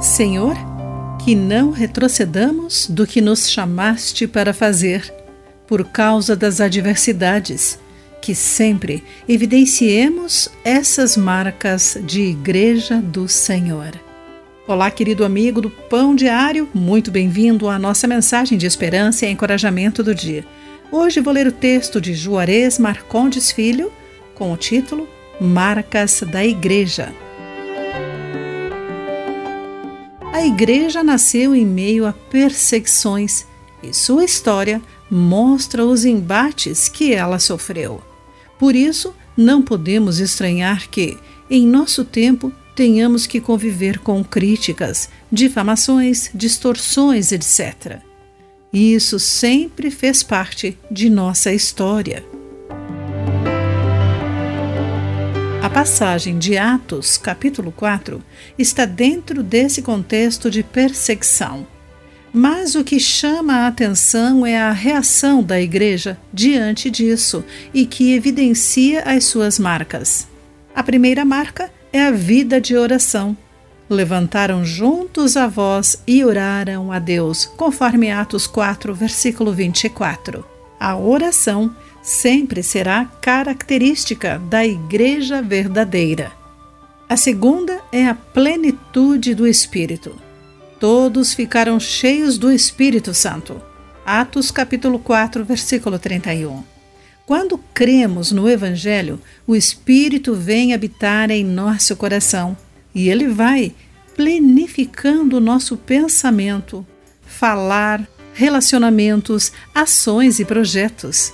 Senhor, que não retrocedamos do que nos chamaste para fazer, por causa das adversidades, que sempre evidenciemos essas marcas de Igreja do Senhor. Olá, querido amigo do Pão Diário, muito bem-vindo à nossa mensagem de esperança e encorajamento do dia. Hoje vou ler o texto de Juarez Marcondes Filho com o título Marcas da Igreja. A igreja nasceu em meio a perseguições e sua história mostra os embates que ela sofreu. Por isso, não podemos estranhar que, em nosso tempo, tenhamos que conviver com críticas, difamações, distorções, etc. Isso sempre fez parte de nossa história. A passagem de Atos, capítulo 4, está dentro desse contexto de perseguição. Mas o que chama a atenção é a reação da igreja diante disso e que evidencia as suas marcas. A primeira marca é a vida de oração. Levantaram juntos a voz e oraram a Deus, conforme Atos 4, versículo 24. A oração sempre será característica da Igreja verdadeira. A segunda é a plenitude do Espírito. Todos ficaram cheios do Espírito Santo. Atos capítulo 4, versículo 31. Quando cremos no Evangelho, o Espírito vem habitar em nosso coração e ele vai plenificando o nosso pensamento, falar, relacionamentos, ações e projetos.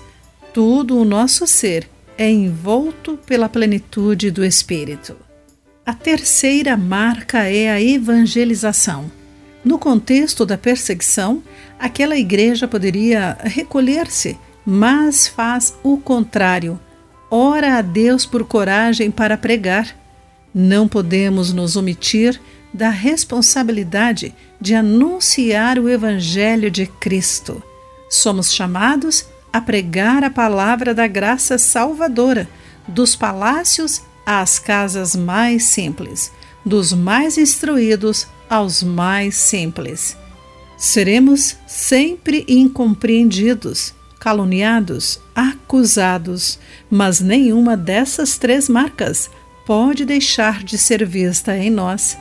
Tudo o nosso ser é envolto pela plenitude do Espírito. A terceira marca é a evangelização. No contexto da perseguição, aquela igreja poderia recolher-se, mas faz o contrário. Ora a Deus por coragem para pregar. Não podemos nos omitir da responsabilidade de anunciar o Evangelho de Cristo. Somos chamados a pregar a palavra da graça salvadora, dos palácios às casas mais simples, dos mais instruídos aos mais simples. Seremos sempre incompreendidos, caluniados, acusados, mas nenhuma dessas três marcas pode deixar de ser vista em nós.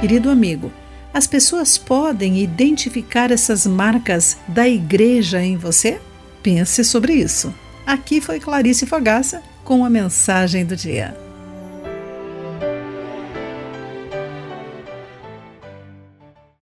Querido amigo, as pessoas podem identificar essas marcas da igreja em você? Pense sobre isso. Aqui foi Clarice Fogaça com a mensagem do dia.